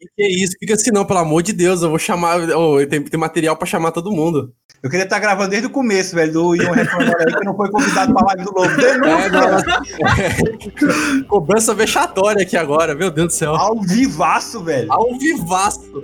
Que, é isso? Fica assim, não, pelo amor de Deus, eu vou chamar. Oh, tem, tem material pra chamar todo mundo. Eu queria estar gravando desde o começo, velho, do Ian Reformador aí, que não foi convidado pra live do Lobo. É, não, é, cobrança vexatória aqui agora, meu Deus do céu. Ao vivaço, velho. Ao vivaço.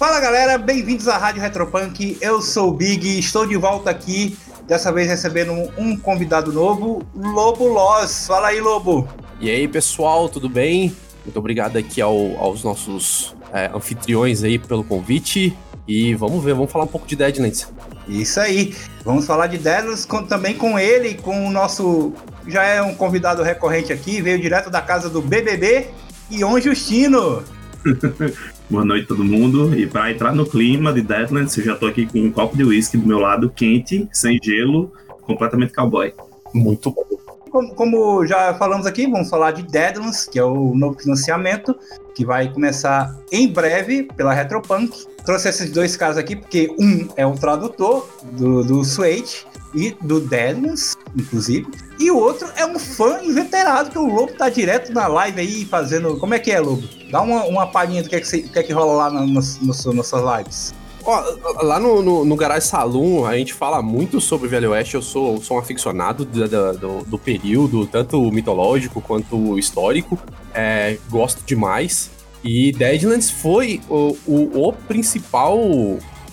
Fala galera, bem-vindos à Rádio Retropunk. Eu sou o Big, estou de volta aqui, dessa vez recebendo um convidado novo, Lobo Loz. Fala aí, Lobo. E aí, pessoal, tudo bem? Muito obrigado aqui ao, aos nossos é, anfitriões aí pelo convite. E vamos ver, vamos falar um pouco de Deadlands. Isso aí, vamos falar de Deadlands com, também com ele, com o nosso. Já é um convidado recorrente aqui, veio direto da casa do BBB, Ion Justino. Boa noite todo mundo. E para entrar no clima de Deadlands, eu já tô aqui com um copo de uísque do meu lado, quente, sem gelo, completamente cowboy. Muito bom. Como, como, já falamos aqui, vamos falar de Deadlands, que é o novo financiamento, que vai começar em breve pela Retropunk. Trouxe esses dois caras aqui, porque um é o tradutor do, do Switch e do Deadlands, inclusive. E o outro é um fã inveterado, que o Lobo tá direto na live aí fazendo. Como é que é, Lobo? Dá uma, uma palhinha do que é que, que, é que rola lá no, no, no, nas suas lives. Ó, lá no, no, no, Garage Saloon, a gente fala muito sobre Velho Oeste. Eu sou, sou um aficionado do, do, do período, tanto mitológico quanto histórico. É, gosto demais. E Deadlands foi o, o, o principal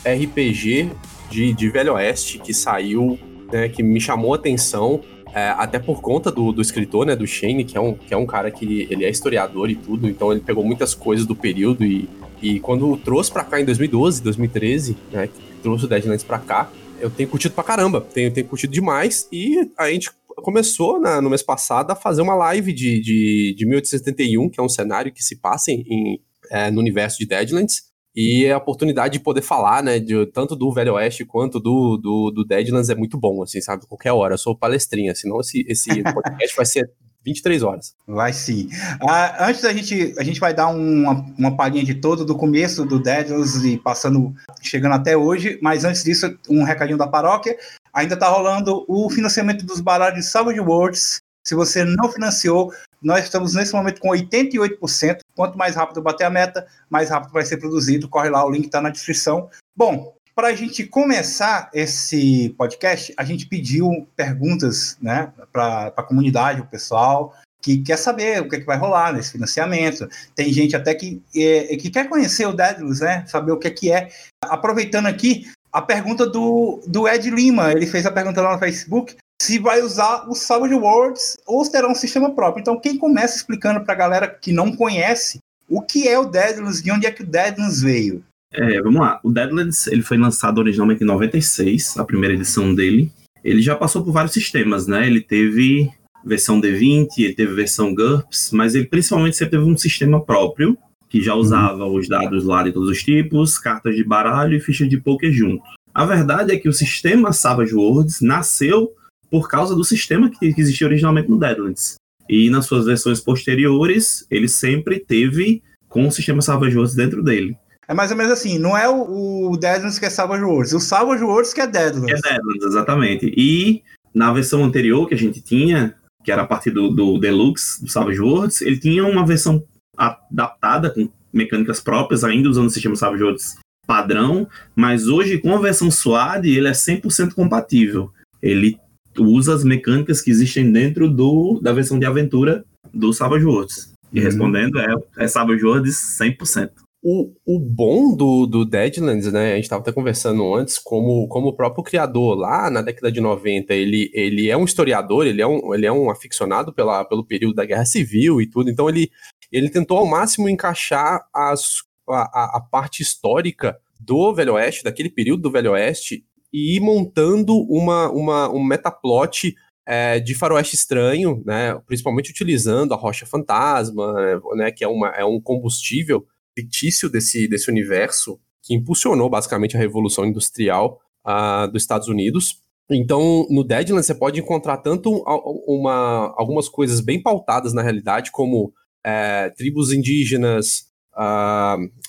RPG de, de Velho Oeste que saiu, né, que me chamou a atenção, é, até por conta do, do escritor, né, do Shane, que é, um, que é um cara que ele é historiador e tudo, então ele pegou muitas coisas do período e, e quando trouxe para cá em 2012, 2013, né, trouxe o Deadlands para cá, eu tenho curtido pra caramba, tenho, tenho curtido demais e a gente começou na, no mês passado a fazer uma live de, de, de 1871, que é um cenário que se passa em, é, no universo de Deadlands, e a oportunidade de poder falar, né, de, tanto do Velho Oeste quanto do, do, do Deadlands é muito bom, assim, sabe? Qualquer hora. Eu sou palestrinha, senão esse, esse podcast vai ser 23 horas. Vai sim. Ah, antes da gente, a gente vai dar uma, uma palhinha de todo do começo do Deadlands e passando, chegando até hoje, mas antes disso, um recadinho da paróquia. Ainda tá rolando o financiamento dos baralhos de Savage Worlds. Se você não financiou, nós estamos nesse momento com 88%. Quanto mais rápido bater a meta, mais rápido vai ser produzido. Corre lá, o link está na descrição. Bom, para a gente começar esse podcast, a gente pediu perguntas né, para a comunidade, o pessoal, que quer saber o que, é que vai rolar nesse financiamento. Tem gente até que, é, que quer conhecer o Daedalus, né? Saber o que é que é. Aproveitando aqui, a pergunta do, do Ed Lima, ele fez a pergunta lá no Facebook se vai usar o Savage Worlds ou se terá um sistema próprio. Então, quem começa explicando para a galera que não conhece o que é o Deadlands e onde é que o Deadlands veio? É, vamos lá. O Deadlands ele foi lançado originalmente em 96, a primeira edição dele. Ele já passou por vários sistemas, né? Ele teve versão D20, ele teve versão GURPS, mas ele principalmente sempre teve um sistema próprio, que já usava uhum. os dados lá de todos os tipos, cartas de baralho e fichas de poker junto. A verdade é que o sistema Savage Worlds nasceu por causa do sistema que, existia originalmente no Deadlands. E nas suas versões posteriores, ele sempre teve com o sistema Savage Worlds dentro dele. É mais ou menos assim, não é o, o Deadlands que é Savage Worlds, o Savage Worlds que é Deadlands. É Deadlands, exatamente. E na versão anterior que a gente tinha, que era a partir do, do Deluxe, do Savage Worlds, ele tinha uma versão adaptada com mecânicas próprias, ainda usando o sistema Savage Worlds padrão, mas hoje com a versão SWAD ele é 100% compatível. Ele usa as mecânicas que existem dentro do, da versão de aventura do Savage Worlds. E uhum. respondendo, é, é Savage Worlds 100%. O, o bom do, do Deadlands, né, a gente estava até conversando antes, como, como o próprio criador lá na década de 90, ele, ele é um historiador, ele é um, ele é um aficionado pela, pelo período da Guerra Civil e tudo, então ele, ele tentou ao máximo encaixar as, a, a parte histórica do Velho Oeste, daquele período do Velho Oeste, e ir montando uma, uma, um metaplot é, de faroeste estranho, né, principalmente utilizando a rocha fantasma, né, que é, uma, é um combustível fictício desse, desse universo que impulsionou basicamente a revolução industrial uh, dos Estados Unidos. Então, no Deadlands você pode encontrar tanto uma, algumas coisas bem pautadas na realidade, como é, tribos indígenas,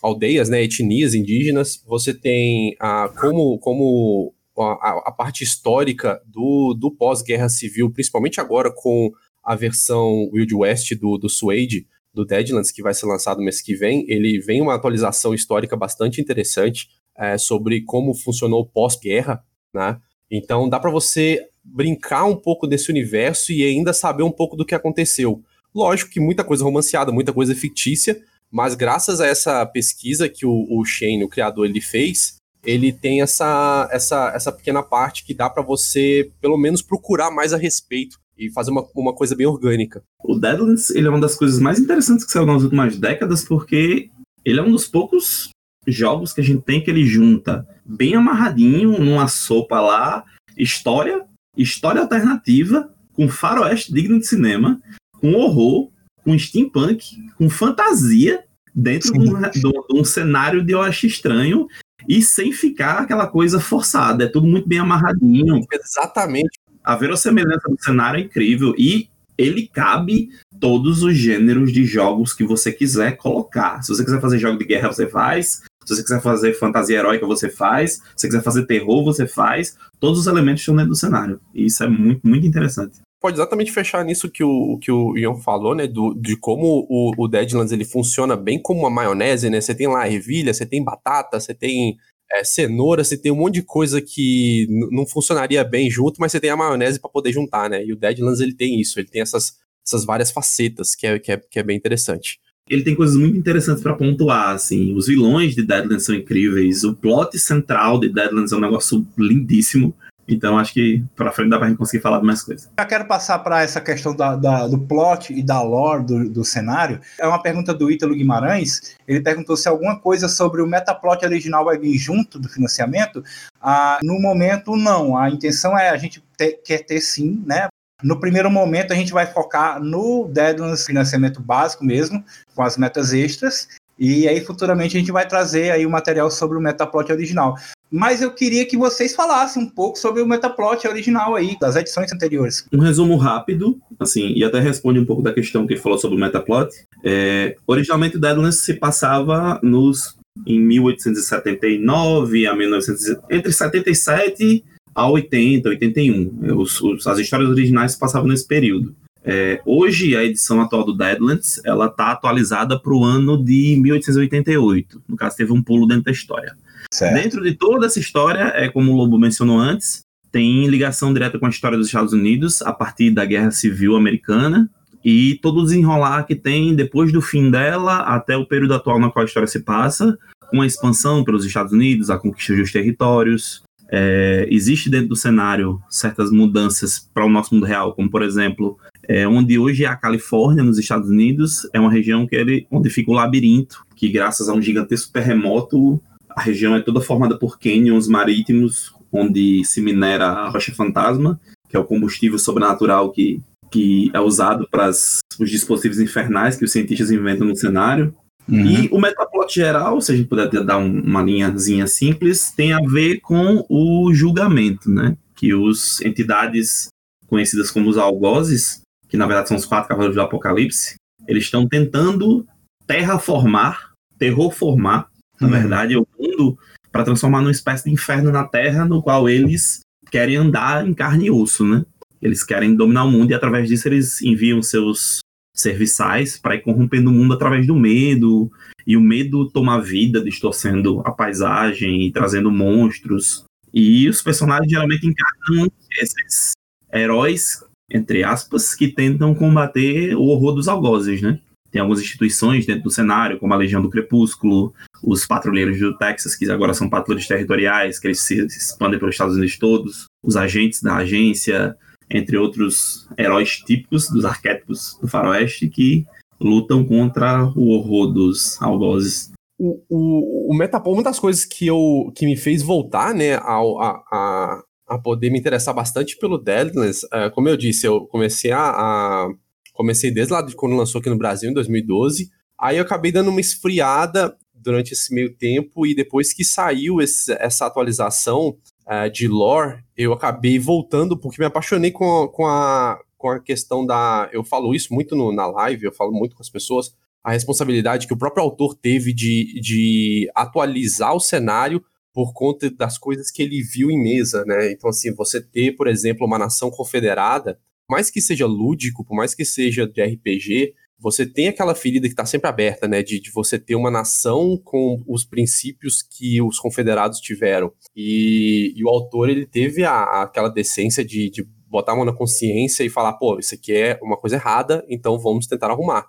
aldeias, né, etnias indígenas, você tem uh, como, como a, a, parte histórica do, do pós-guerra civil, principalmente agora com a versão Wild West do, do Suede, do Deadlands, que vai ser lançado mês que vem, ele vem uma atualização histórica bastante interessante é, sobre como funcionou pós-guerra, né? Então dá para você brincar um pouco desse universo e ainda saber um pouco do que aconteceu. Lógico que muita coisa romanceada, muita coisa fictícia, mas graças a essa pesquisa que o, o Shane, o criador, ele fez, ele tem essa, essa, essa pequena parte que dá para você, pelo menos, procurar mais a respeito e fazer uma, uma coisa bem orgânica. O Deadlands ele é uma das coisas mais interessantes que saiu nas últimas décadas, porque ele é um dos poucos jogos que a gente tem que ele junta bem amarradinho numa sopa lá, história, história alternativa, com faroeste digno de cinema, com horror, com steampunk, com fantasia, dentro de um, de um, cenário de eu acho estranho e sem ficar aquela coisa forçada. É tudo muito bem amarradinho. Exatamente. A verossemelhança do cenário é incrível e ele cabe todos os gêneros de jogos que você quiser colocar. Se você quiser fazer jogo de guerra, você faz. Se você quiser fazer fantasia heróica, você faz. Se você quiser fazer terror, você faz. Todos os elementos estão dentro do cenário. E isso é muito, muito interessante pode exatamente fechar nisso que o, que o Ian falou, né? Do, de como o, o Deadlands ele funciona bem como uma maionese, né? Você tem lá ervilha, você tem batata, você tem é, cenoura, você tem um monte de coisa que não funcionaria bem junto, mas você tem a maionese para poder juntar, né? E o Deadlands ele tem isso, ele tem essas, essas várias facetas que é, que, é, que é bem interessante. Ele tem coisas muito interessantes para pontuar, assim. Os vilões de Deadlands são incríveis, o plot central de Deadlands é um negócio lindíssimo. Então acho que para frente dá pra gente conseguir falar de mais coisas. Já quero passar para essa questão da, da, do plot e da lore do, do cenário. É uma pergunta do Ítalo Guimarães. Ele perguntou se alguma coisa sobre o metaplot original vai vir junto do financiamento. Ah, no momento, não. A intenção é a gente ter, quer ter sim, né? No primeiro momento, a gente vai focar no Deadlands financiamento básico mesmo, com as metas extras. E aí, futuramente, a gente vai trazer aí o material sobre o metaplot original mas eu queria que vocês falassem um pouco sobre o metaplot original aí, das edições anteriores. Um resumo rápido, assim, e até responde um pouco da questão que falou sobre o metaplot. É, originalmente o Deadlands se passava nos em 1879 a 1900, entre 77 a 80, 81. Os, os, as histórias originais se passavam nesse período. É, hoje, a edição atual do Deadlands, ela está atualizada para o ano de 1888. No caso, teve um pulo dentro da história. Certo. Dentro de toda essa história, é como o Lobo mencionou antes, tem ligação direta com a história dos Estados Unidos a partir da Guerra Civil Americana e todo o desenrolar que tem depois do fim dela até o período atual na qual a história se passa, com a expansão pelos Estados Unidos, a conquista dos territórios. É, existe dentro do cenário certas mudanças para o nosso mundo real, como por exemplo, é, onde hoje é a Califórnia, nos Estados Unidos, é uma região que ele, onde fica o labirinto, que graças a um gigantesco terremoto a região é toda formada por cânions marítimos, onde se minera a rocha fantasma, que é o combustível sobrenatural que, que é usado para os dispositivos infernais que os cientistas inventam no cenário. Uhum. E o metaplot geral, se a gente puder dar um, uma linhazinha simples, tem a ver com o julgamento, né? Que os entidades conhecidas como os algozes, que na verdade são os quatro cavaleiros do Apocalipse, eles estão tentando terraformar, terrorformar na uhum. verdade, é o mundo para transformar numa espécie de inferno na Terra, no qual eles querem andar em carne e osso, né? Eles querem dominar o mundo e através disso eles enviam seus serviçais para ir corrompendo o mundo através do medo. E o medo toma vida, distorcendo a paisagem e trazendo monstros. E os personagens geralmente encarnam esses heróis, entre aspas, que tentam combater o horror dos algozes, né? Tem algumas instituições dentro do cenário, como a Legião do Crepúsculo, os patrulheiros do Texas, que agora são patrulheiros territoriais, que eles se expandem pelos Estados Unidos todos, os agentes da agência, entre outros heróis típicos dos arquétipos do faroeste que lutam contra o horror dos algozes. O, o, o Metapol, uma das coisas que, eu, que me fez voltar né, a, a, a poder me interessar bastante pelo Deadlands, é, como eu disse, eu comecei a, a comecei desde lá de quando lançou aqui no Brasil, em 2012, aí eu acabei dando uma esfriada durante esse meio tempo e depois que saiu esse, essa atualização uh, de lore, eu acabei voltando porque me apaixonei com, com, a, com a questão da. Eu falo isso muito no, na live, eu falo muito com as pessoas. a responsabilidade que o próprio autor teve de, de atualizar o cenário por conta das coisas que ele viu em mesa, né? Então, assim, você ter, por exemplo, uma nação confederada, mais que seja lúdico, por mais que seja de RPG, você tem aquela ferida que está sempre aberta, né? De, de, você ter uma nação com os princípios que os confederados tiveram. E, e o autor, ele teve a, aquela decência de, de botar a mão na consciência e falar, pô, isso aqui é uma coisa errada, então vamos tentar arrumar.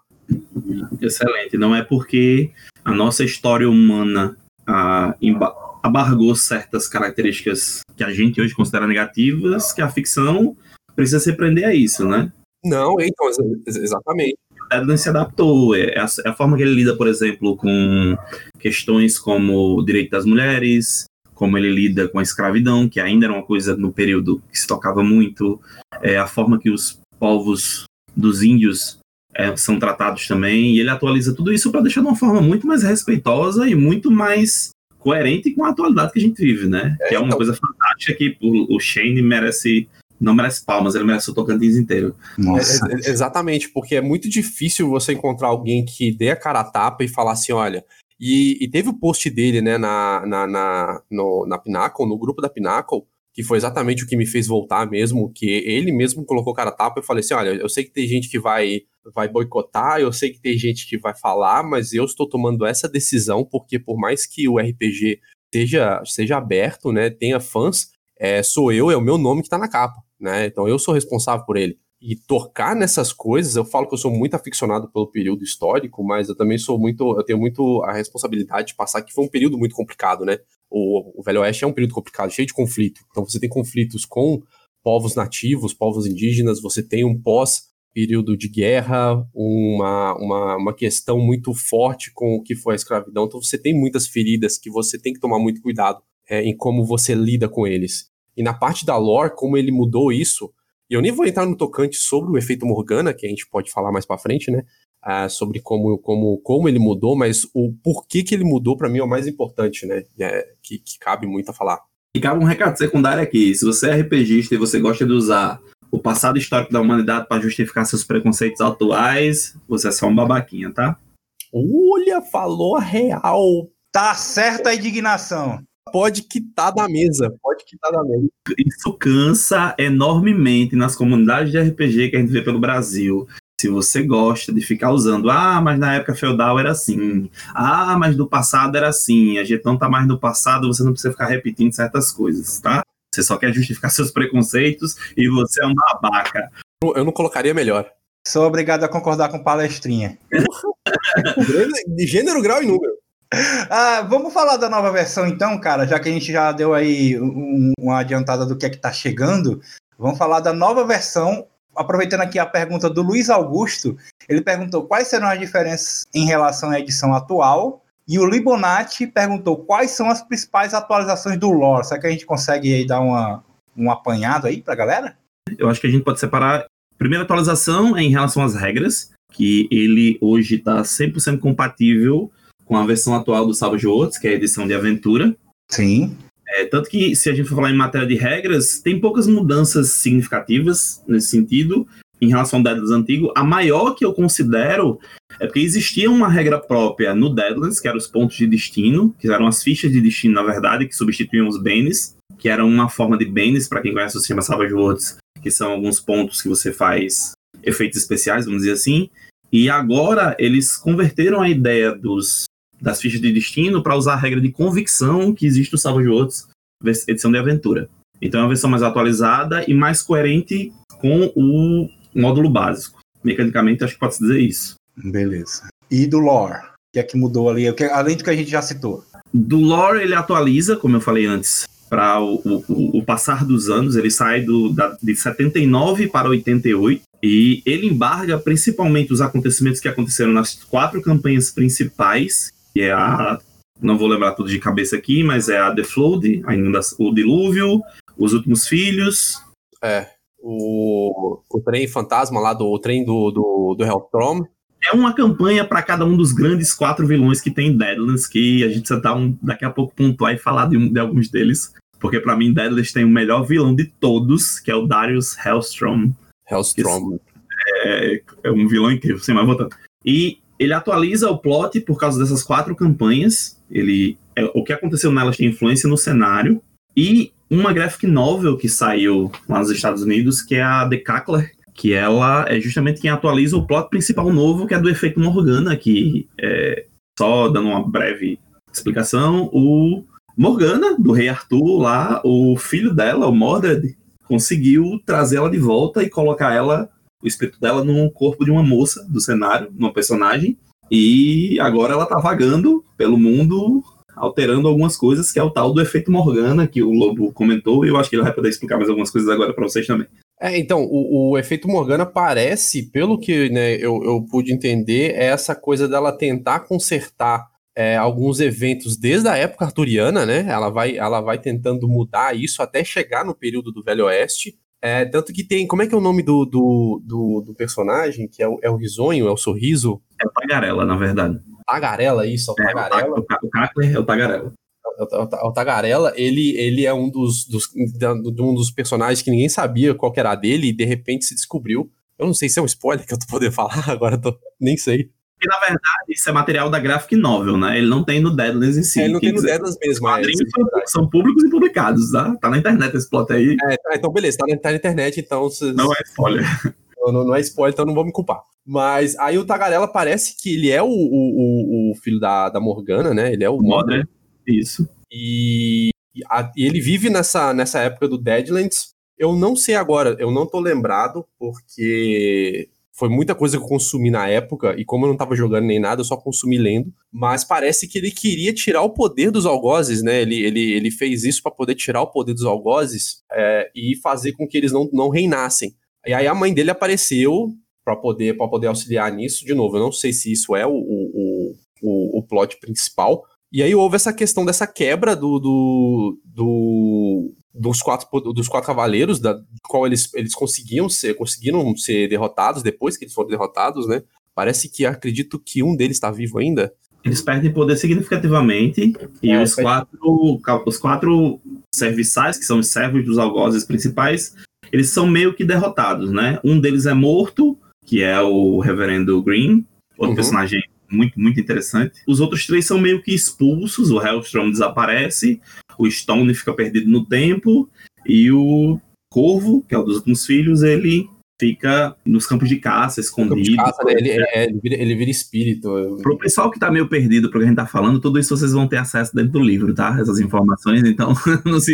Excelente. Não é porque a nossa história humana ah, abargou certas características que a gente hoje considera negativas, que a ficção precisa se prender a isso, né? Não, então, exatamente. Edlin se adaptou. É, é a, é a, forma que ele lida, por exemplo, com questões como o direito das mulheres, como ele lida com a escravidão, que ainda era uma coisa no período que se tocava muito, é a forma que os povos dos índios é, são tratados também, e ele atualiza tudo isso para deixar de uma forma muito mais respeitosa e muito mais coerente com a atualidade que a gente vive, né? É, que é uma então... coisa fantástica que o, o Shane merece não merece palmas, ele merece o Tocantins inteiro. Nossa. É, é, exatamente, porque é muito difícil você encontrar alguém que dê a cara a tapa e falar assim, olha. E, e teve o post dele, né, na, na, na, no, na Pinnacle, no grupo da Pinnacle, que foi exatamente o que me fez voltar mesmo, que ele mesmo colocou cara a tapa e falei assim, olha, eu sei que tem gente que vai vai boicotar, eu sei que tem gente que vai falar, mas eu estou tomando essa decisão porque por mais que o RPG seja, seja aberto, né, tenha fãs, é, sou eu, é o meu nome que está na capa, né? Então eu sou responsável por ele. E tocar nessas coisas, eu falo que eu sou muito aficionado pelo período histórico, mas eu também sou muito, eu tenho muito a responsabilidade de passar que foi um período muito complicado, né? O, o Velho Oeste é um período complicado, cheio de conflito. Então você tem conflitos com povos nativos, povos indígenas, você tem um pós período de guerra, uma, uma, uma questão muito forte com o que foi a escravidão. Então você tem muitas feridas que você tem que tomar muito cuidado é, em como você lida com eles. E na parte da lore, como ele mudou isso, e eu nem vou entrar no tocante sobre o efeito Morgana, que a gente pode falar mais para frente, né? Uh, sobre como, como, como ele mudou, mas o porquê que ele mudou para mim é o mais importante, né? É, que, que cabe muito a falar. E cabe um recado secundário aqui. Se você é RPGista e você gosta de usar o passado histórico da humanidade para justificar seus preconceitos atuais, você é só um babaquinha, tá? Olha, falou a real. Tá certa a indignação. Pode quitar da mesa, pode quitar da mesa. Isso cansa enormemente nas comunidades de RPG que a gente vê pelo Brasil. Se você gosta de ficar usando, ah, mas na época feudal era assim, ah, mas do passado era assim, a gente não tá mais no passado, você não precisa ficar repetindo certas coisas, tá? Você só quer justificar seus preconceitos e você é um babaca. Eu não colocaria melhor. Sou obrigado a concordar com palestrinha. de gênero, grau e número. Ah, vamos falar da nova versão então, cara, já que a gente já deu aí um, uma adiantada do que é que tá chegando. Vamos falar da nova versão. Aproveitando aqui a pergunta do Luiz Augusto, ele perguntou quais serão as diferenças em relação à edição atual e o Libonati perguntou quais são as principais atualizações do lore. Será que a gente consegue aí dar uma, um apanhado aí pra galera? Eu acho que a gente pode separar. Primeira atualização é em relação às regras, que ele hoje está 100% compatível com a versão atual do Savage Worlds, que é a edição de aventura. Sim. É, tanto que, se a gente for falar em matéria de regras, tem poucas mudanças significativas nesse sentido em relação ao Deadlands antigo. A maior que eu considero é porque existia uma regra própria no Deadlands, que eram os pontos de destino, que eram as fichas de destino, na verdade, que substituíam os Banes, que eram uma forma de Banes, para quem conhece o sistema Savage Worlds, que são alguns pontos que você faz efeitos especiais, vamos dizer assim. E agora eles converteram a ideia dos, das fichas de destino para usar a regra de convicção que existe no Savage Worlds, edição de aventura. Então é uma versão mais atualizada e mais coerente com o módulo básico. Mecanicamente, acho que pode-se dizer isso. Beleza. E do lore? O que é que mudou ali? Além do que a gente já citou. Do lore, ele atualiza, como eu falei antes, para o, o, o, passar dos anos. Ele sai do, da, de 79 para 88. E ele embarga principalmente os acontecimentos que aconteceram nas quatro campanhas principais, que é a. Não vou lembrar tudo de cabeça aqui, mas é a The Flood, a o Dilúvio, Os Últimos Filhos. É, o, o trem fantasma lá do o trem do, do, do Hellstrom. É uma campanha para cada um dos grandes quatro vilões que tem Deadlands, que a gente precisa dar um, daqui a pouco pontuar e falar de, de alguns deles. Porque para mim, Deadlands tem o melhor vilão de todos, que é o Darius Hellstrom. Hellstrom. É, é um vilão incrível, sem mais voltando. E ele atualiza o plot por causa dessas quatro campanhas. Ele, é, o que aconteceu nelas tem influência no cenário. E uma graphic novel que saiu lá nos Estados Unidos, que é a The Cackler, que ela é justamente quem atualiza o plot principal novo, que é do efeito Morgana, que é, só dando uma breve explicação, o Morgana, do Rei Arthur, lá, o filho dela, o Mordred, conseguiu trazer ela de volta e colocar ela, o espírito dela, no corpo de uma moça do cenário, uma personagem, e agora ela tá vagando pelo mundo alterando algumas coisas, que é o tal do efeito Morgana, que o Lobo comentou, e eu acho que ele vai poder explicar mais algumas coisas agora para vocês também. É, então, o, o, efeito Morgana parece, pelo que né, eu, eu pude entender, é essa coisa dela tentar consertar é, alguns eventos desde a época arturiana, né? Ela vai, ela vai tentando mudar isso até chegar no período do Velho Oeste. É, tanto que tem. Como é que é o nome do, do, do, do personagem? Que é o, é o risonho, é o sorriso? É o Tagarela, na verdade. Tagarela, isso, é o Tagarela. É, o, o Cackler é o Tagarela. O Tagarela, ele, ele é um dos, dos, um dos personagens que ninguém sabia qual era dele e de repente se descobriu. Eu não sei se é um spoiler que eu tô podendo falar, agora tô, nem sei. E na verdade, isso é material da graphic novel, né? Ele não tem no Deadlands em si. É, ele não tem no Deadlands mesmo. Os quadrinhos é, são, são, públicos e publicados, tá? Tá na internet esse plot aí. É, tá, então beleza, tá na, tá na internet, então... Cês... Não é spoiler. Não, não, é spoiler, então não vou me culpar. Mas aí o Tagarela parece que ele é o, o, o filho da, da Morgana, né? Ele é o Modern. Isso. E, a, e ele vive nessa, nessa época do Deadlands. Eu não sei agora, eu não tô lembrado, porque foi muita coisa que eu consumi na época, e como eu não tava jogando nem nada, eu só consumi lendo. Mas parece que ele queria tirar o poder dos algozes, né? Ele, ele, ele fez isso para poder tirar o poder dos algozes é, e fazer com que eles não, não reinassem. E aí a mãe dele apareceu para poder, poder auxiliar nisso. De novo, eu não sei se isso é o, o, o, o plot principal, e aí houve essa questão dessa quebra do, do, do dos quatro dos quatro cavaleiros, da qual eles, eles conseguiam ser conseguiram ser derrotados depois que eles foram derrotados, né? Parece que acredito que um deles está vivo ainda. Eles perdem poder significativamente e é, os quatro os quatro serviçais que são os servos dos algozes principais, eles são meio que derrotados, né? Um deles é morto, que é o Reverendo Green, outro uhum. personagem muito, muito interessante. Os outros três são meio que expulsos, o Hellstrom desaparece, o Stone fica perdido no tempo, e o Corvo, que é um dos últimos filhos, ele fica nos campos de caça, escondido. De caça, né? ele, é, ele, vira, ele vira espírito. Pro pessoal que tá meio perdido pro que a gente tá falando, tudo isso vocês vão ter acesso dentro do livro, tá? Essas informações, então não se...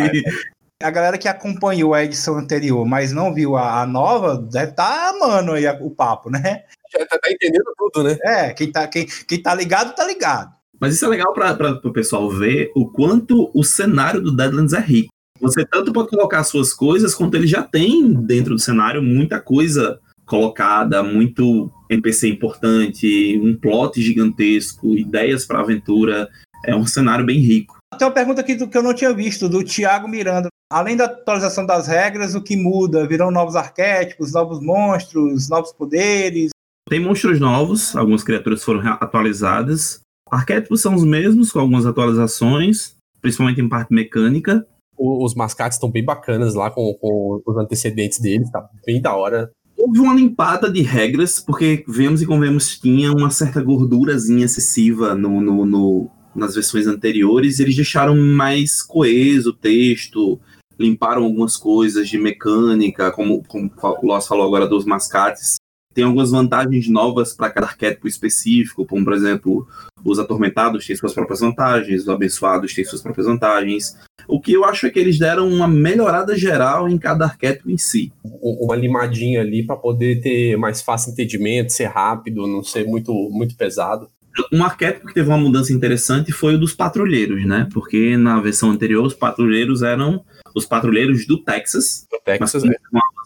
A galera que acompanhou a edição anterior, mas não viu a, a nova, deve estar tá amando aí o papo, né? Já tá, tá, entendendo tudo, né? É, quem tá, quem, quem tá ligado, tá ligado. Mas isso é legal para o pessoal ver o quanto o cenário do Deadlands é rico. Você tanto pode colocar suas coisas, quanto ele já tem dentro do cenário muita coisa colocada, muito NPC importante, um plot gigantesco, ideias para aventura. É um cenário bem rico. Tem uma pergunta aqui do que eu não tinha visto, do Thiago Miranda. Além da atualização das regras, o que muda? Virão novos arquétipos, novos monstros, novos poderes? Tem monstros novos, algumas criaturas foram atualizadas. Arquétipos são os mesmos, com algumas atualizações, principalmente em parte mecânica. Os mascates estão bem bacanas lá com, com, os antecedentes deles, tá bem da hora. Houve uma limpada de regras, porque vemos e convemos tinha uma certa gordurazinha excessiva no, no, no nas versões anteriores, eles deixaram mais coeso o texto, limparam algumas coisas de mecânica, como, como o Loss falou agora dos mascates. Tem algumas vantagens novas para cada arquétipo específico, como, por exemplo, os atormentados têm suas próprias vantagens, os abençoados têm suas próprias vantagens. O que eu acho é que eles deram uma melhorada geral em cada arquétipo em si. Uma limadinha ali para poder ter mais fácil entendimento, ser rápido, não ser muito, muito pesado um arquétipo que teve uma mudança interessante foi o dos patrulheiros, né? Porque na versão anterior os patrulheiros eram os patrulheiros do Texas. Do Texas, mas, é.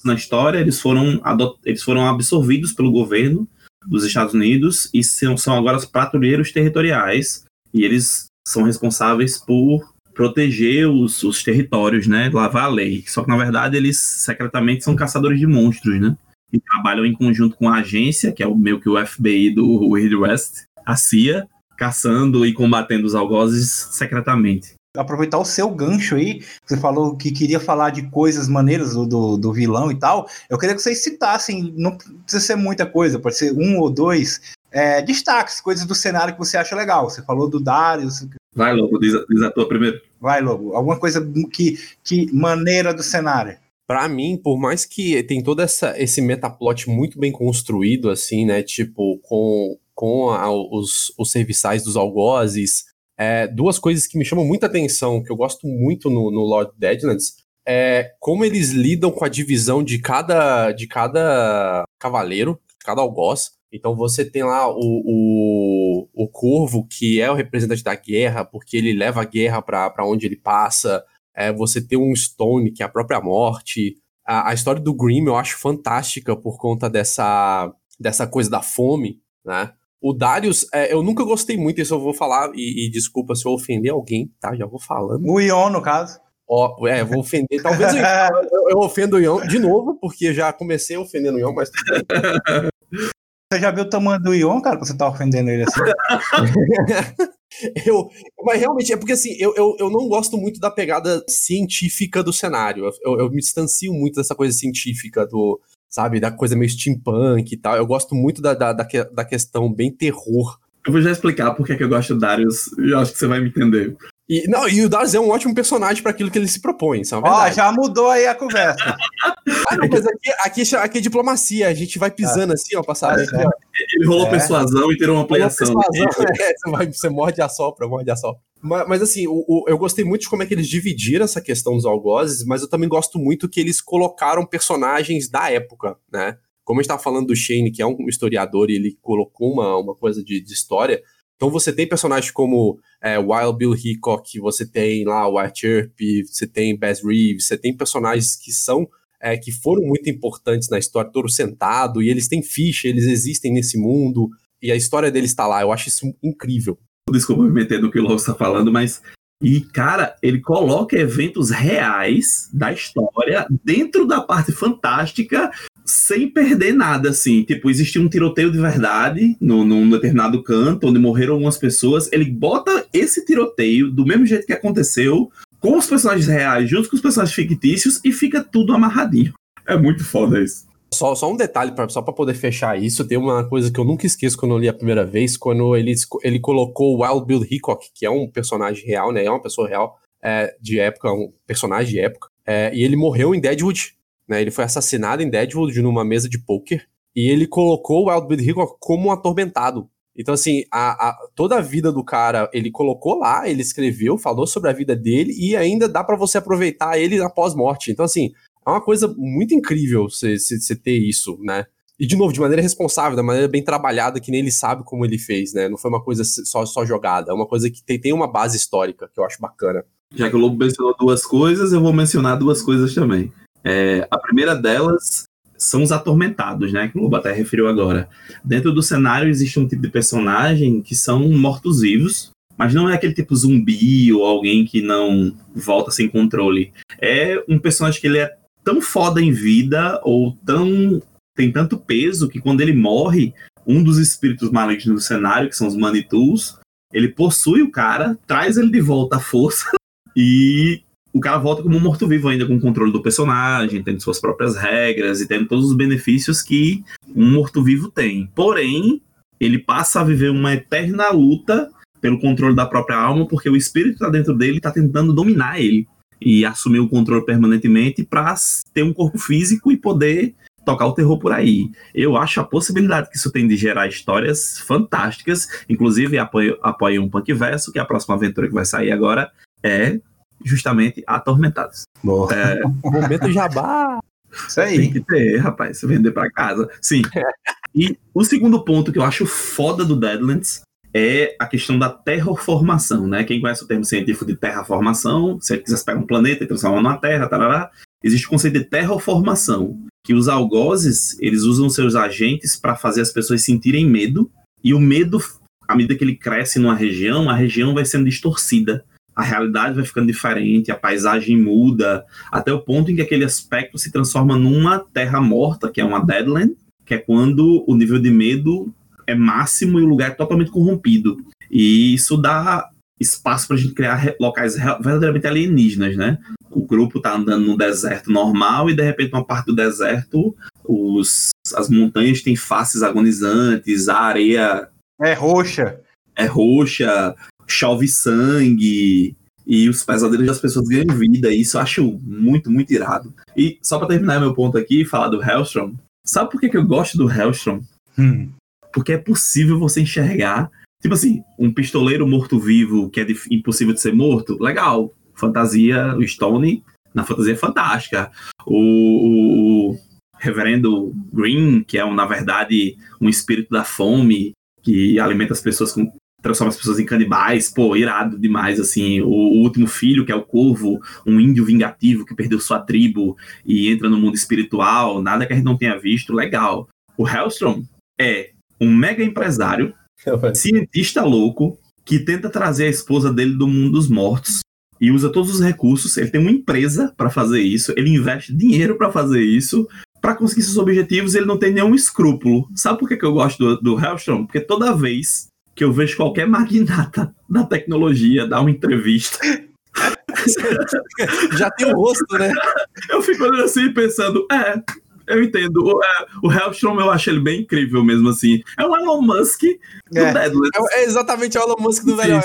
na história eles foram eles foram absorvidos pelo governo dos Estados Unidos e são, são agora os patrulheiros territoriais e eles são responsáveis por proteger os, os territórios, né? Lavar a lei. Só que na verdade eles secretamente são caçadores de monstros, né? E trabalham em conjunto com a agência, que é o meio que o FBI do Weird West, a CIA caçando e combatendo os algozes secretamente. Aproveitar o seu gancho aí, você falou que queria falar de coisas maneiras do, do, do, vilão e tal. Eu queria que vocês citassem, não precisa ser muita coisa, pode ser um ou dois é, destaques, coisas do cenário que você acha legal. Você falou do Darius. Vai, Lobo, diz, diz a tua primeiro. Vai, Lobo. Alguma coisa que, que maneira do cenário. Para mim, por mais que tem todo essa, esse metaplot muito bem construído, assim, né? Tipo, com, com a, os, os serviçais dos algozes, é, duas coisas que me chamam muita atenção, que eu gosto muito no, no Lord Deadlands, é como eles lidam com a divisão de cada, de cada cavaleiro, de cada algoz. Então você tem lá o, o, o Corvo, que é o representante da guerra, porque ele leva a guerra para onde ele passa. É, você tem um Stone, que é a própria morte. A, a história do Grimm eu acho fantástica por conta dessa, dessa coisa da fome, né? O Darius, é, eu nunca gostei muito, isso eu vou falar, e, e, desculpa se eu ofender alguém, tá? Já vou falando. O Ion, no caso. Ó, é, vou ofender. Talvez eu, eu, eu ofendo o Ion de novo, porque já comecei ofendendo o Ion, mas Você já viu o tamanho do Ion, cara, pra você tá ofendendo ele assim? eu, mas realmente, é porque assim, eu, eu, eu não gosto muito da pegada científica do cenário. Eu, eu me distancio muito dessa coisa científica do, sabe, da coisa meio steampunk e tal. Eu gosto muito da, da, da, da questão bem terror. Eu vou já explicar por que eu gosto do Darius, eu acho que você vai me entender. E, não, e o Darius é um ótimo personagem para aquilo que ele se propõe, sabe? É Ó, já mudou aí a conversa. ah, não, mas aqui, aqui, aqui, é diplomacia, a gente vai pisando é. assim, ó, passado. É. Ele rolou é. persuasão e tirou uma ampliação. É, você, vai, você morde a sopra, morde a sopra. Mas, mas assim, o, o, eu gostei muito de como é que eles dividiram essa questão dos algozes, mas eu também gosto muito que eles colocaram personagens da época, né? Como a gente tava falando do Shane, que é um historiador, e ele colocou uma, uma coisa de, de história, então você tem personagens como é, Wild Bill Hickok, você tem lá o White Earp, você tem Bass Reeves, você tem personagens que são é, que foram muito importantes na história, Toro Sentado, e eles têm ficha, eles existem nesse mundo, e a história deles está lá. Eu acho isso incrível. Desculpa me meter no que o Lobo está falando, mas e, cara, ele coloca eventos reais da história dentro da parte fantástica sem perder nada, assim. Tipo, existia um tiroteio de verdade no, num determinado canto, onde morreram algumas pessoas. Ele bota esse tiroteio do mesmo jeito que aconteceu, com os personagens reais, junto com os personagens fictícios, e fica tudo amarradinho. É muito foda isso. Só, só um detalhe, pra, só para poder fechar isso, tem uma coisa que eu nunca esqueço quando eu li a primeira vez, quando ele, ele colocou o Wild Bill Hickok, que é um personagem real, né? É uma pessoa real é, de época, um personagem de época. É, e ele morreu em Deadwood. Né? Ele foi assassinado em Deadwood numa mesa de poker e ele colocou o Wild Bill Hickok como um atormentado. Então, assim, a, a, toda a vida do cara, ele colocou lá, ele escreveu, falou sobre a vida dele e ainda dá para você aproveitar ele após morte. Então, assim, é uma coisa muito incrível você ter isso, né? E, de novo, de maneira responsável, da maneira bem trabalhada, que nem ele sabe como ele fez, né? Não foi uma coisa só, só jogada, é uma coisa que tem, tem uma base histórica, que eu acho bacana. Já que o Lobo mencionou duas coisas, eu vou mencionar duas coisas também. É, a primeira delas são os atormentados, né? Que o Lobo até referiu agora. Dentro do cenário existe um tipo de personagem que são mortos-vivos, mas não é aquele tipo zumbi ou alguém que não volta sem controle. É um personagem que ele é tão foda em vida ou tão tem tanto peso que quando ele morre, um dos espíritos malignos do cenário, que são os Manitools, ele possui o cara, traz ele de volta à força e o cara volta como um morto-vivo ainda com o controle do personagem, tendo suas próprias regras e tendo todos os benefícios que um morto-vivo tem. Porém, ele passa a viver uma eterna luta pelo controle da própria alma, porque o espírito está dentro dele está tentando dominar ele e assumir o controle permanentemente para ter um corpo físico e poder tocar o terror por aí. Eu acho a possibilidade que isso tem de gerar histórias fantásticas, inclusive apoio, apoio um Punk Verso, que é a próxima aventura que vai sair agora é justamente Atormentados. Boa. É... Momento jabá! Isso aí. Tem que ter, rapaz, vender para casa. Sim. e o segundo ponto que eu acho foda do Deadlands é a questão da terraformação, né? Quem conhece o termo científico de terraformação, se ele quiser pegar um planeta e transformar numa terra, tarará, existe o conceito de terraformação, que os algozes, eles usam seus agentes para fazer as pessoas sentirem medo, e o medo, à medida que ele cresce numa região, a região vai sendo distorcida a realidade vai ficando diferente, a paisagem muda, até o ponto em que aquele aspecto se transforma numa terra morta, que é uma deadland, que é quando o nível de medo é máximo e o lugar é totalmente corrompido. E isso dá espaço para a gente criar locais verdadeiramente alienígenas, né? O grupo tá andando no deserto normal e de repente uma parte do deserto os as montanhas têm faces agonizantes, a areia é roxa. É roxa, chove sangue, e os pesadelos das pessoas ganham vida. E isso eu acho muito, muito irado. E só para terminar meu ponto aqui, falar do Hellstrom. Sabe por que, que eu gosto do Hellstrom? Hum. Porque é possível você enxergar. Tipo assim, um pistoleiro morto-vivo que é impossível de ser morto, legal. Fantasia, o Stone, na fantasia é fantástica. O, o, o Reverendo Green, que é, um, na verdade, um espírito da fome, que alimenta as pessoas com, transforma as pessoas em canibais, pô, irado demais, assim, o, o, último filho, que é o Corvo, um índio vingativo que perdeu sua tribo e entra no mundo espiritual, nada que a gente não tenha visto, legal. O Hellstrom é um mega empresário, cientista louco, que tenta trazer a esposa dele do mundo dos mortos e usa todos os recursos, ele tem uma empresa para fazer isso, ele investe dinheiro para fazer isso, para conseguir seus objetivos, ele não tem nenhum escrúpulo. Sabe por que, que eu gosto do, do Hellstrom? Porque toda vez que eu vejo qualquer magnata da tecnologia dar uma entrevista. Já tem o rosto, né? Eu fico olhando assim pensando, é, eu entendo. O, é, o Hellstrom eu acho ele bem incrível mesmo, assim. É o Elon Musk do é. É, é, exatamente o Elon Musk do velho.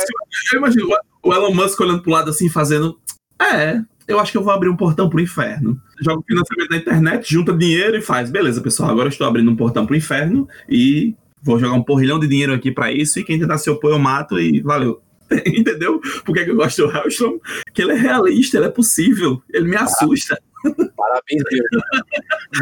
Eu imagino o Elon Musk olhando pro lado assim, fazendo. É, eu acho que eu vou abrir um portão pro inferno. Joga financiamento na internet, junta dinheiro e faz. Beleza, pessoal, agora eu estou abrindo um portão pro inferno e vou jogar um porrilhão de dinheiro aqui para isso e quem tentar se opor eu mato e valeu. Entendeu? Por que, eu gosto do Hellstrom? Que ele é realista, ele é possível, ele me assusta. Parabéns, Deus.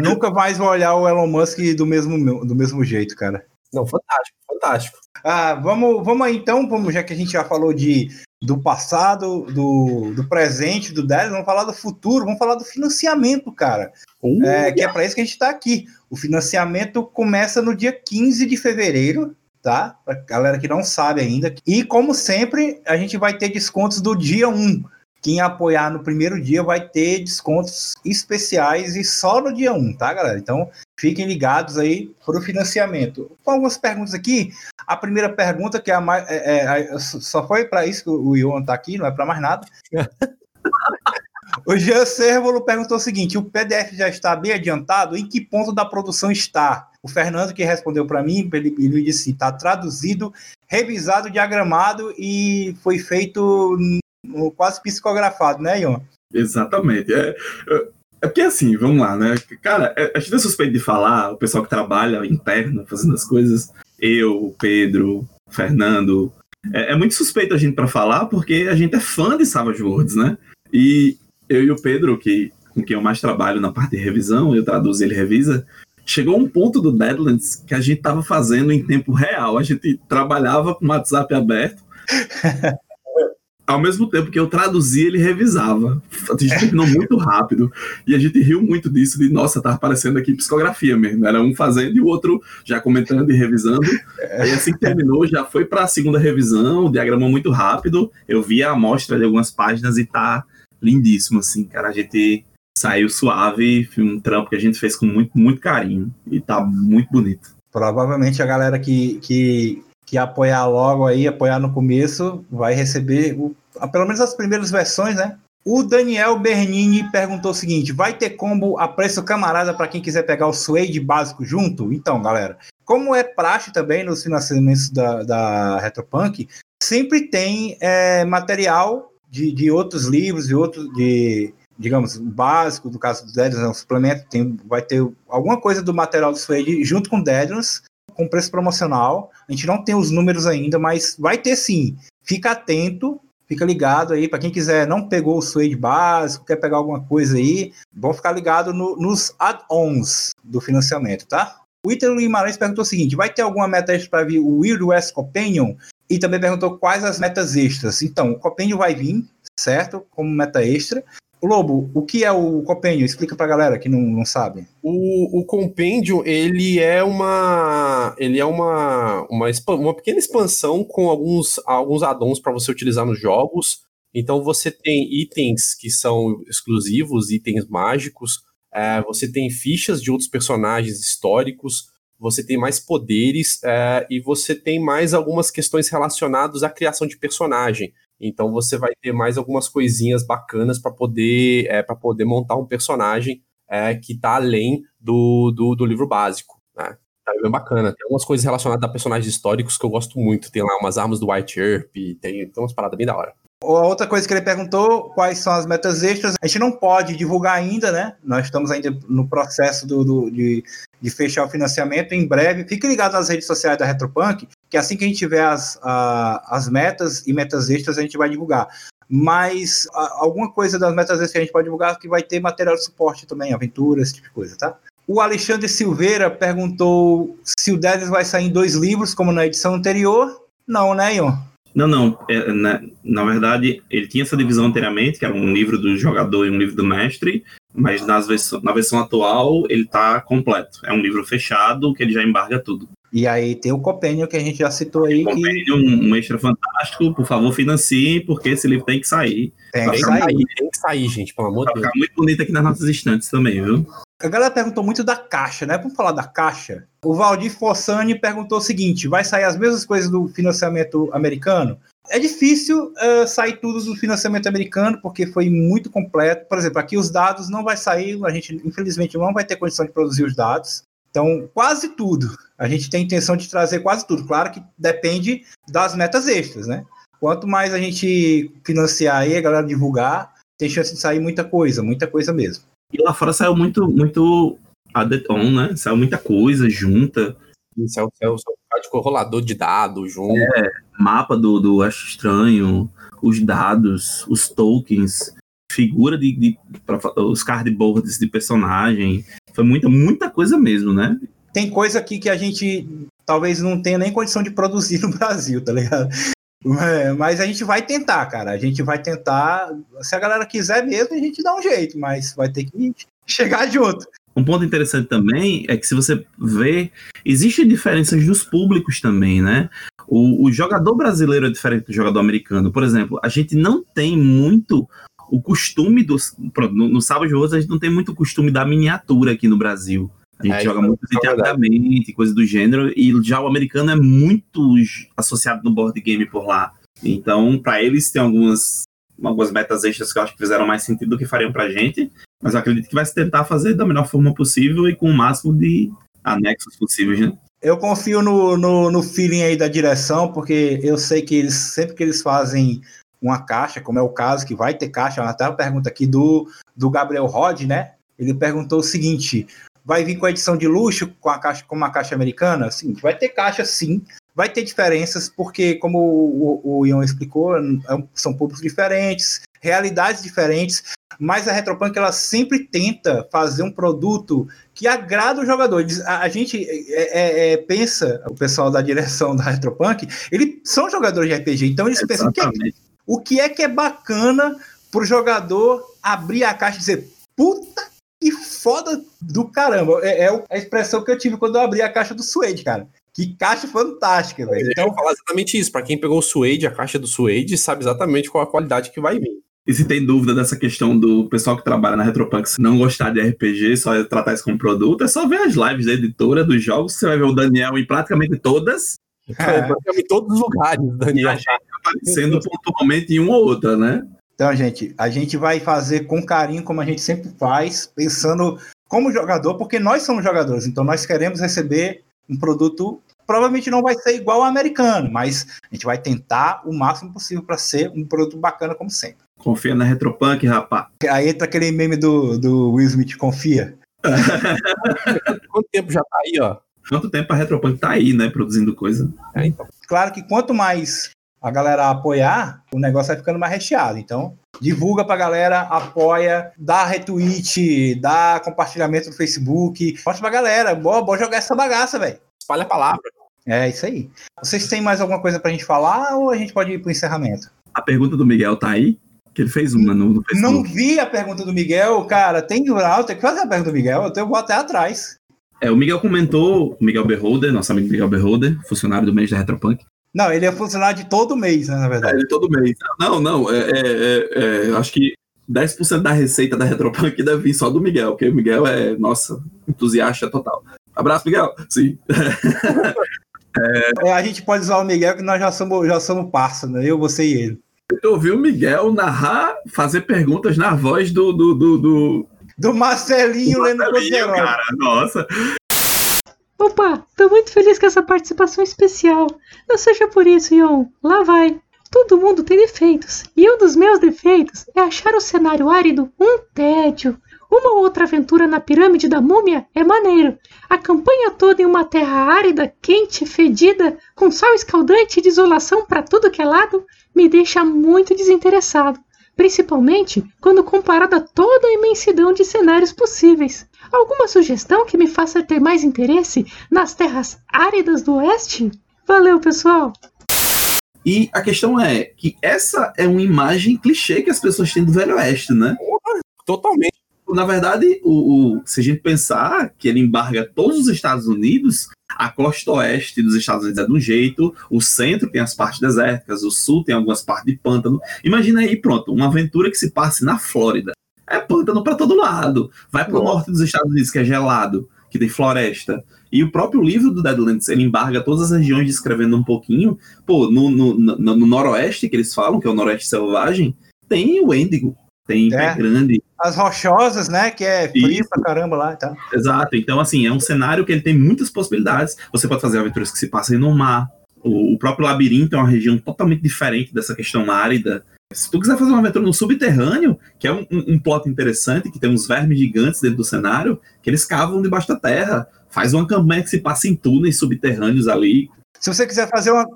Nunca mais vou olhar o Elon Musk do mesmo, do mesmo jeito, cara. Não, fantástico, fantástico. Ah, vamos, vamos aí então, vamos, já que a gente já falou de, do passado, do, do presente, do 10, vamos falar do futuro, vamos falar do financiamento, cara. Uh, é, que é para isso que a gente está aqui. O financiamento começa no dia 15 de fevereiro, tá? Pra galera que não sabe ainda. E como sempre, a gente vai ter descontos do dia 1. Quem apoiar no primeiro dia vai ter descontos especiais e só no dia 1, tá, galera? Então, fiquem ligados aí para o financiamento. Com algumas perguntas aqui. A primeira pergunta, que é a mais. É, é, só foi para isso que o Ion tá aqui, não é para mais nada. O Jean Servolo perguntou o seguinte: o PDF já está bem adiantado? Em que ponto da produção está? O Fernando, que respondeu para mim, ele, ele disse: está traduzido, revisado, diagramado e foi feito quase psicografado, né, Ion? Exatamente. É, é, é porque assim, vamos lá, né? Cara, é, a gente é suspeito de falar, o pessoal que trabalha interno, fazendo as coisas, eu, o Pedro, Fernando. É, é muito suspeito a gente para falar, porque a gente é fã de Savage Worlds, né? E eu e o Pedro, que, com quem eu mais trabalho na parte de revisão, eu traduzo e ele revisa, chegou um ponto do Deadlands que a gente estava fazendo em tempo real. A gente trabalhava com o WhatsApp aberto. ao mesmo tempo que eu traduzia, ele revisava. A gente terminou muito rápido. E a gente riu muito disso, de nossa, tá aparecendo aqui psicografia mesmo. Era um fazendo e o outro já comentando e revisando. Aí assim que terminou, já foi para a segunda revisão, diagramou muito rápido. Eu vi a amostra de algumas páginas e tá lindíssimo, assim, cara. A gente saiu suave, foi um trampo que a gente fez com muito, muito carinho e tá muito bonito. Provavelmente a galera que, que, que apoiar logo aí, apoiar no começo, vai receber o, pelo menos as primeiras versões, né? O Daniel Bernini perguntou o seguinte: vai ter combo a preço camarada para quem quiser pegar o Suede básico junto? Então, galera, como é praxe também nos financiamentos da, da Retropunk, sempre tem é, material de, de outros livros, de outros, de, digamos, básico, no caso do Deadlands, é um suplemento, tem, vai ter alguma coisa do material do Suede junto com Deadlands, com preço promocional. A gente não tem os números ainda, mas vai ter sim. Fica atento, fica ligado aí. Para quem quiser, não pegou o Suede básico, quer pegar alguma coisa aí, vão ficar ligado no, nos add-ons do financiamento, tá? O Ítalo Guimarães perguntou o seguinte: vai ter alguma meta extra para vir o Weird West Companion? E também perguntou quais as metas extras. Então, o Copêndio vai vir, certo? Como meta extra. Lobo, o que é o Compêndio? Explica pra galera que não, não sabe. O, o Compêndio, ele é uma ele é uma, uma, uma pequena expansão com alguns, alguns addons para você utilizar nos jogos. Então você tem itens que são exclusivos, itens mágicos, é, você tem fichas de outros personagens históricos, você tem mais poderes é, e você tem mais algumas questões relacionadas à criação de personagem. Então você vai ter mais algumas coisinhas bacanas para poder é, para poder montar um personagem é, que está além do, do, do, livro básico. Né? Tá bem bacana. Tem umas coisas relacionadas a personagens históricos que eu gosto muito. Tem lá umas armas do White Earp, tem, tem umas paradas bem da hora. Outra coisa que ele perguntou, quais são as metas extras? A gente não pode divulgar ainda, né? Nós estamos ainda no processo do, do de, de, fechar o financiamento em breve. Fique ligado nas redes sociais da Retropunk, que assim que a gente tiver as, as metas e metas extras, a gente vai divulgar. Mas alguma coisa das metas extras que a gente pode divulgar que vai ter material de suporte também, aventuras, esse tipo de coisa, tá? O Alexandre Silveira perguntou se o Denis vai sair em dois livros, como na edição anterior. Não, né, Ion? Não, não. É, na, na, verdade, ele tinha essa divisão anteriormente, que era um livro do jogador e um livro do mestre, mas nas versão, na versão atual ele está completo. É um livro fechado que ele já embarga tudo. E aí tem o Companion que a gente já citou aí. O Companion, que... um, um extra fantástico, por favor, financie, porque esse livro tem que sair. Tem que sair, tem que sair, gente, pelo amor de Deus. ficar muito bonito aqui nas nossas estantes também, viu? A galera perguntou muito da caixa, né? Vamos falar da caixa. O Valdir Fossani perguntou o seguinte: vai sair as mesmas coisas do financiamento americano? É difícil uh, sair tudo do financiamento americano, porque foi muito completo. Por exemplo, aqui os dados não vai sair, a gente infelizmente não vai ter condição de produzir os dados. Então, quase tudo. A gente tem intenção de trazer quase tudo. Claro que depende das metas extras, né? Quanto mais a gente financiar aí, a galera divulgar, tem chance de sair muita coisa, muita coisa mesmo. E lá fora saiu muito, muito add-on, né? Saiu muita coisa junta. Saiu, saiu, saiu de rolador de dados junto. É, mapa do, do Acho Estranho, os dados, os tokens, figura de, de pra, os cardboards de personagem. Foi muita, muita coisa mesmo, né? Tem coisa aqui que a gente talvez não tenha nem condição de produzir no Brasil, tá ligado? É, mas a gente vai tentar, cara. A gente vai tentar. Se a galera quiser mesmo, a gente dá um jeito, mas vai ter que chegar junto. Um ponto interessante também é que se você vê, existem diferenças dos públicos também, né? O, o jogador brasileiro é diferente do jogador americano. Por exemplo, a gente não tem muito o costume do. No, no Sábado de Rosa, a gente não tem muito costume da miniatura aqui no Brasil. A gente é, joga muito desenhadamente, coisa do gênero, e já o americano é muito associado no board game por lá. Então, para eles, tem algumas, algumas metas extras que eu acho que fizeram mais sentido do que fariam pra gente, mas eu acredito que vai se tentar fazer da melhor forma possível e com o máximo de anexos possíveis, né? Eu confio no, no, no feeling aí da direção, porque eu sei que eles, sempre que eles fazem uma caixa, como é o caso, que vai ter caixa, até uma pergunta aqui do, do Gabriel Rod, né? Ele perguntou o seguinte: Vai vir com a edição de luxo, com a caixa, com uma caixa americana? Sim, vai ter caixa sim. Vai ter diferenças, porque, como o, o Ion explicou, é são públicos diferentes, realidades diferentes, mas a Retropunk ela sempre tenta fazer um produto que agrada o jogador. A, a gente é, é, é, pensa, o pessoal da direção da Retropunk, eles são jogadores de RPG, então eles Exatamente. pensam que é, o que é que é bacana para o jogador abrir a caixa e dizer puta que foda do caramba. É, é, a expressão que eu tive quando eu abri a caixa do Suede, cara. Que caixa fantástica, velho. Então, eu vou falar exatamente isso. Para quem pegou o Suede, a caixa do Suede, sabe exatamente qual a qualidade que vai vir. E se tem dúvida dessa questão do pessoal que trabalha na Retropunk não gostar de RPG, só tratar isso como produto, é só ver as lives da editora dos jogos, você vai ver o Daniel em praticamente todas. É, em todos os lugares, Daniel. Aparecendo pontualmente em uma ou outra, né? Então, gente, a gente vai fazer com carinho, como a gente sempre faz, pensando como jogador, porque nós somos jogadores, então nós queremos receber um produto. Provavelmente não vai ser igual ao americano, mas a gente vai tentar o máximo possível para ser um produto bacana, como sempre. Confia na Retropunk, rapaz. Aí entra aquele meme do, do Will Smith, confia. Quanto tempo já tá aí, ó? Quanto tempo a Retropunk tá aí, né, produzindo coisa? É, então. Claro que quanto mais a galera apoiar, o negócio vai ficando mais recheado. Então, divulga pra galera, apoia, dá retweet, dá compartilhamento no Facebook. Mostra pra galera, bora, bora jogar essa bagaça, velho. Espalha a palavra. É isso aí. Vocês têm mais alguma coisa pra gente falar ou a gente pode ir pro encerramento? A pergunta do Miguel tá aí? Que ele fez uma no, no Facebook. Não vi a pergunta do Miguel, cara. Tem que tem que fazer a pergunta do Miguel, eu vou até atrás. É, o Miguel comentou, o Miguel Beholder, nosso amigo Miguel Beholder, funcionário do mês da Retropunk, não, ele é funcionário de todo mês, né, na verdade. É, de todo mês. Não, não, é, é, é, é acho que 10% da receita da Retropunk deve vir só do Miguel, porque o Miguel é, nossa, entusiasta total. Abraço, Miguel. Sim. é, a gente pode usar o Miguel, que nós já somos, já somos parça, né? Eu, você e ele. Eu ouvi o Miguel narrar, fazer perguntas na voz do. Do, do, do... do Marcelinho, do Marcelinho lendo cara, Nossa. Opa, tô muito feliz com essa participação especial. Não seja por isso, Yon. Lá vai. Todo mundo tem defeitos, e um dos meus defeitos é achar o cenário árido um tédio. Uma outra aventura na pirâmide da múmia é maneiro. A campanha toda em uma terra árida, quente, fedida, com sol escaldante e desolação para tudo que é lado, me deixa muito desinteressado, principalmente quando comparado a toda a imensidão de cenários possíveis. Alguma sugestão que me faça ter mais interesse nas terras áridas do oeste? Valeu, pessoal! E a questão é que essa é uma imagem clichê que as pessoas têm do Velho Oeste, né? Totalmente na verdade, o, o, se a gente pensar que ele embarga todos os Estados Unidos, a costa oeste dos Estados Unidos é de um jeito, o centro tem as partes desérticas, o sul tem algumas partes de pântano. Imagina aí, pronto, uma aventura que se passe na Flórida. É pântano para todo lado. Vai para o norte dos Estados Unidos, que é gelado, que tem floresta. E o próprio livro do Deadlands, ele embarga todas as regiões descrevendo um pouquinho. Pô, no, no, no, no noroeste, que eles falam, que é o noroeste selvagem, tem o Índigo, tem é. Pé Grande. As rochosas, né? Que é frio Isso. pra caramba lá. Então. Exato. Então, assim, é um cenário que ele tem muitas possibilidades. Você pode fazer aventuras que se passem no mar. O, o próprio labirinto é uma região totalmente diferente dessa questão árida. Se tu quiser fazer uma aventura no subterrâneo, que é um, um, um plot interessante, que tem uns vermes gigantes dentro do cenário, que eles cavam debaixo da terra. Faz uma campanha que se passa em túneis subterrâneos ali. Se você quiser fazer uma,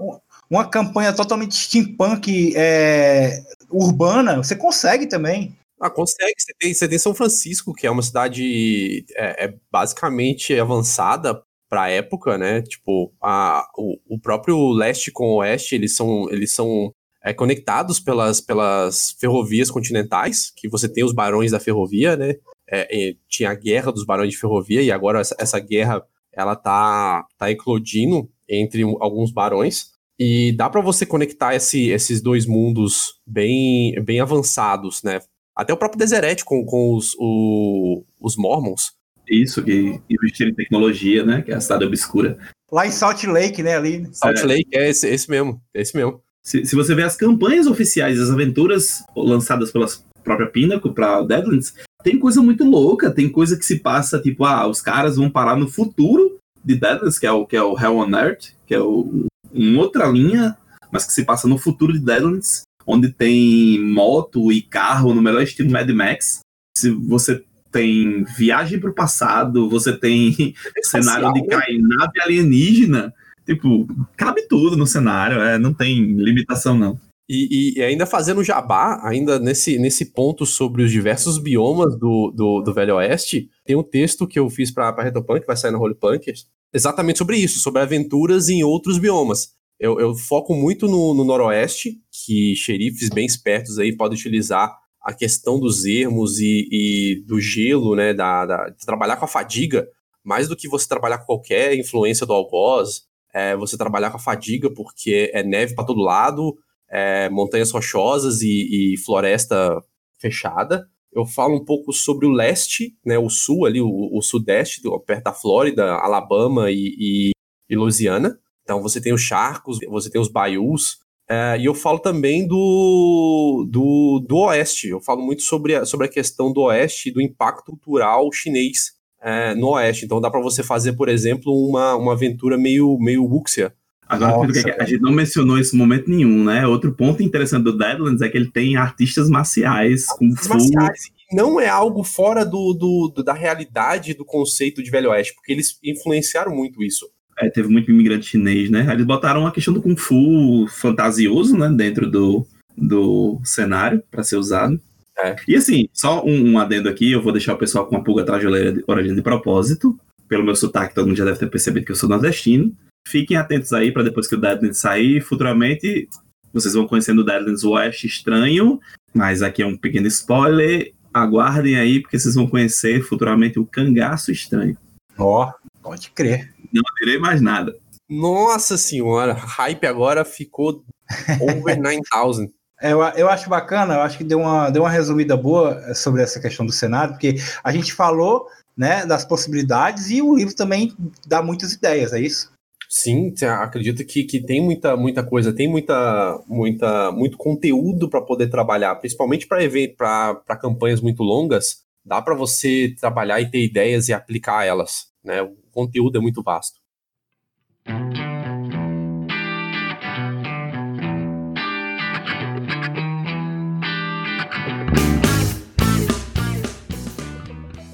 uma campanha totalmente steampunk é, urbana, você consegue também. Ah, consegue. Você tem, você tem São Francisco, que é uma cidade é, é basicamente avançada para a época, né? Tipo, a, o, o próprio leste com o oeste, eles são, eles são é, conectados pelas, pelas ferrovias continentais, que você tem os barões da ferrovia, né? É, tinha a guerra dos barões de ferrovia e agora essa, essa guerra ela tá, tá eclodindo entre alguns barões. E dá para você conectar esse, esses dois mundos bem, bem avançados, né? Até o próprio Deseret com, com os, o, os Mormons. Isso, que investiram em tecnologia, né? Que é a cidade obscura. Lá em Salt Lake, né? Ali. Salt é. Lake, é esse, esse mesmo. É esse mesmo. Se, se você vê as campanhas oficiais, as aventuras lançadas pela própria Pinnacle para Deadlands, tem coisa muito louca. Tem coisa que se passa, tipo, ah, os caras vão parar no futuro de Deadlands, que é o, que é o Hell on Earth, que é o, em outra linha, mas que se passa no futuro de Deadlands, onde tem moto e carro no melhor estilo Mad Max. Se você tem viagem para o passado, você tem é cenário de né? cair nave alienígena, tipo, cabe tudo no cenário, é, não tem limitação não. E, e, ainda fazendo jabá, ainda nesse, nesse ponto sobre os diversos biomas do, do, do Velho Oeste, tem um texto que eu fiz para Retopunk, que vai sair na Holy Punkers, exatamente sobre isso, sobre aventuras em outros biomas. Eu, eu foco muito no, no, noroeste, que xerifes bem espertos aí podem utilizar a questão dos ermos e, e do gelo, né, da, da, de trabalhar com a fadiga, mais do que você trabalhar com qualquer influência do algoz, é você trabalhar com a fadiga, porque é neve para todo lado, é montanhas rochosas e, e floresta fechada. Eu falo um pouco sobre o leste, né, o sul ali, o, o sudeste, perto da Flórida, Alabama e, e, e, Louisiana. Então você tem os charcos, você tem os baius. É, e eu falo também do, do, do oeste. Eu falo muito sobre a, sobre a questão do oeste e do impacto cultural chinês é, no oeste. Então dá para você fazer, por exemplo, uma, uma aventura meio, meio wuxia, Agora, Nossa, a gente não mencionou esse momento nenhum, né? Outro ponto interessante do Deadlands é que ele tem artistas marciais com marciais. Não é algo fora do, do, do, da realidade do conceito de Velho Oeste, porque eles influenciaram muito isso. É, teve muito imigrante chinês, né? Eles botaram a questão do Kung Fu fantasioso, né? Dentro do, do cenário para ser usado. É. E assim, só um, um, adendo aqui, eu vou deixar o pessoal com uma pulga atrás de orelha de propósito. Pelo meu sotaque, todo mundo já deve ter percebido que eu sou nordestino. Fiquem atentos aí para depois que o Deadlands sair. Futuramente vocês vão conhecendo o Deadlands West estranho, mas aqui é um pequeno spoiler. Aguardem aí, porque vocês vão conhecer futuramente o Cangaço Estranho. Ó, oh, pode crer. Não direi mais nada. Nossa senhora, hype agora ficou over 9000. É, eu, eu acho bacana, eu acho que deu uma, deu uma resumida boa sobre essa questão do cenário, porque a gente falou né, das possibilidades e o livro também dá muitas ideias, é isso? Sim, acredito que, que tem muita, muita coisa, tem muita, muita, muito conteúdo para poder trabalhar, principalmente para campanhas muito longas, dá para você trabalhar e ter ideias e aplicar elas, né? O conteúdo é muito vasto.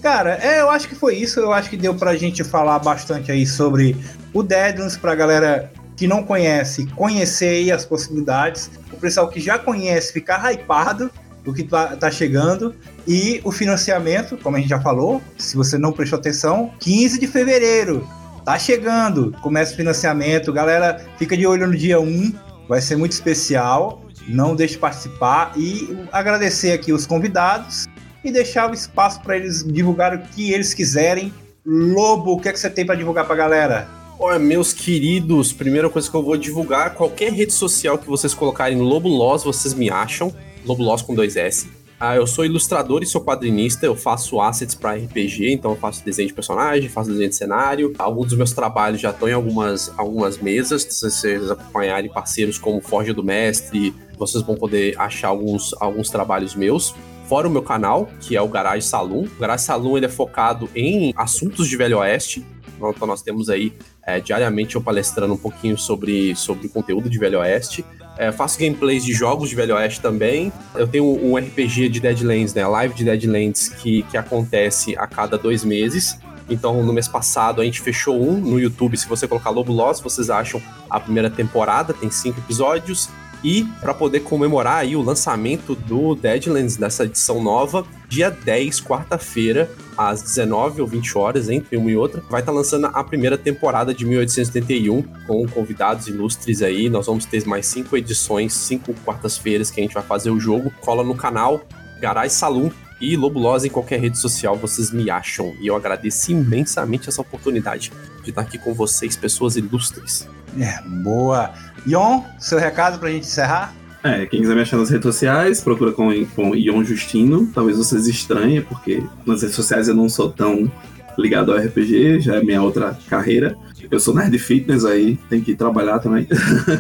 Cara, é, eu acho que foi isso. Eu acho que deu pra gente falar bastante aí sobre o Deadlands pra galera que não conhece, conhecer as possibilidades. O pessoal que já conhece ficar hypado do que tá, tá chegando. E o financiamento, como a gente já falou, se você não prestou atenção, 15 de fevereiro. Tá chegando, começa o financiamento. Galera, fica de olho no dia 1, vai ser muito especial. Não deixe de participar e agradecer aqui os convidados e deixar o espaço para eles divulgar o que eles quiserem. Lobo, o que, é que você tem para divulgar para a galera? Olha, meus queridos, primeira coisa que eu vou divulgar, qualquer rede social que vocês colocarem Lobo Loss, vocês me acham. Lobo Loss com dois S. Ah, eu sou ilustrador e sou quadrinista, eu faço assets para RPG, então eu faço desenho de personagem, faço desenho de cenário. Alguns dos meus trabalhos já estão em algumas, algumas mesas, se vocês acompanharem parceiros como Forja do Mestre, vocês vão poder achar alguns, alguns trabalhos meus. Fora o meu canal, que é o Garage Saloon. O Garage Saloon ele é focado em assuntos de Velho Oeste. Então nós temos aí é, diariamente eu palestrando um pouquinho sobre, sobre conteúdo de Velho Oeste. É, faço gameplays de jogos de Velho Oeste também. Eu tenho um RPG de Deadlands, né? Live de Deadlands que, que acontece a cada dois meses. Então, no mês passado, a gente fechou um no YouTube. Se você colocar Lobo Loss, vocês acham a primeira temporada, tem cinco episódios. E para poder comemorar aí o lançamento do Deadlands dessa edição nova, dia 10, quarta-feira, às 19 ou 20 horas, entre uma e outra, vai estar tá lançando a primeira temporada de 1871 com convidados ilustres aí. Nós vamos ter mais cinco edições, cinco quartas-feiras que a gente vai fazer o jogo. Cola no canal Garage Saloon e Lobulosa em qualquer rede social vocês me acham. E eu agradeço imensamente essa oportunidade de estar aqui com vocês, pessoas ilustres. É, boa. Ion, seu recado pra gente encerrar? É, quem quiser me achar nas redes sociais, procura com, com Ion Justino. Talvez vocês estranhem, porque nas redes sociais eu não sou tão ligado ao RPG, já é minha outra carreira. Eu sou nerd fitness aí, tem que trabalhar também.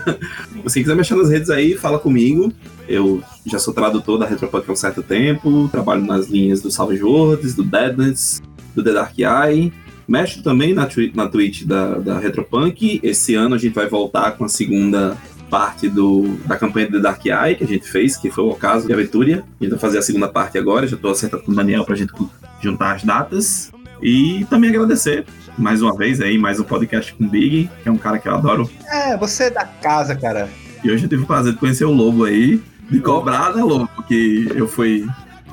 Se quiser me achar nas redes aí, fala comigo. Eu já sou tradutor da Retropunk há um certo tempo, trabalho nas linhas do Salve Words, do Deadness, do The Dark Eye. Mexo também na, na Twitch da, da Retropunk. Esse ano a gente vai voltar com a segunda parte do, da campanha The Dark Eye que a gente fez, que foi o ocaso de Aventuria. A gente vai fazer a segunda parte agora, já estou acertando com o Daniel pra gente juntar as datas. E também agradecer mais uma vez aí, mais um podcast com o Big, que é um cara que eu adoro. É, você é da casa, cara. E hoje eu tive o prazer de conhecer o Lobo aí, de cobrar, né, Lobo? Que eu fui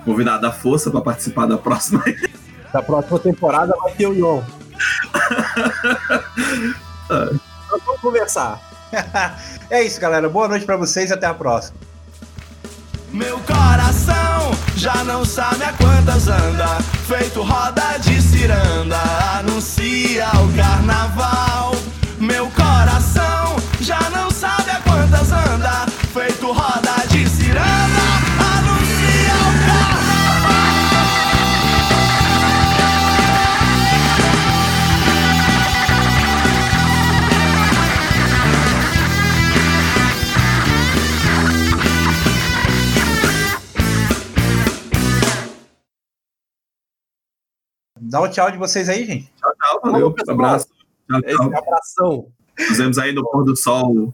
convidado à força para participar da próxima. Da próxima temporada vai ter o Ion. Nós vamos conversar. é isso, galera. Boa noite para vocês e até a próxima. Meu coração já não sabe a quantas anda, feito roda de ciranda, anuncia o carnaval. Meu coração já não Dá o tchau de vocês aí, gente. Tchau, tchau. Valeu. Abraço. Tchau, Esse tchau. abração. Nos vemos aí no pôr do sol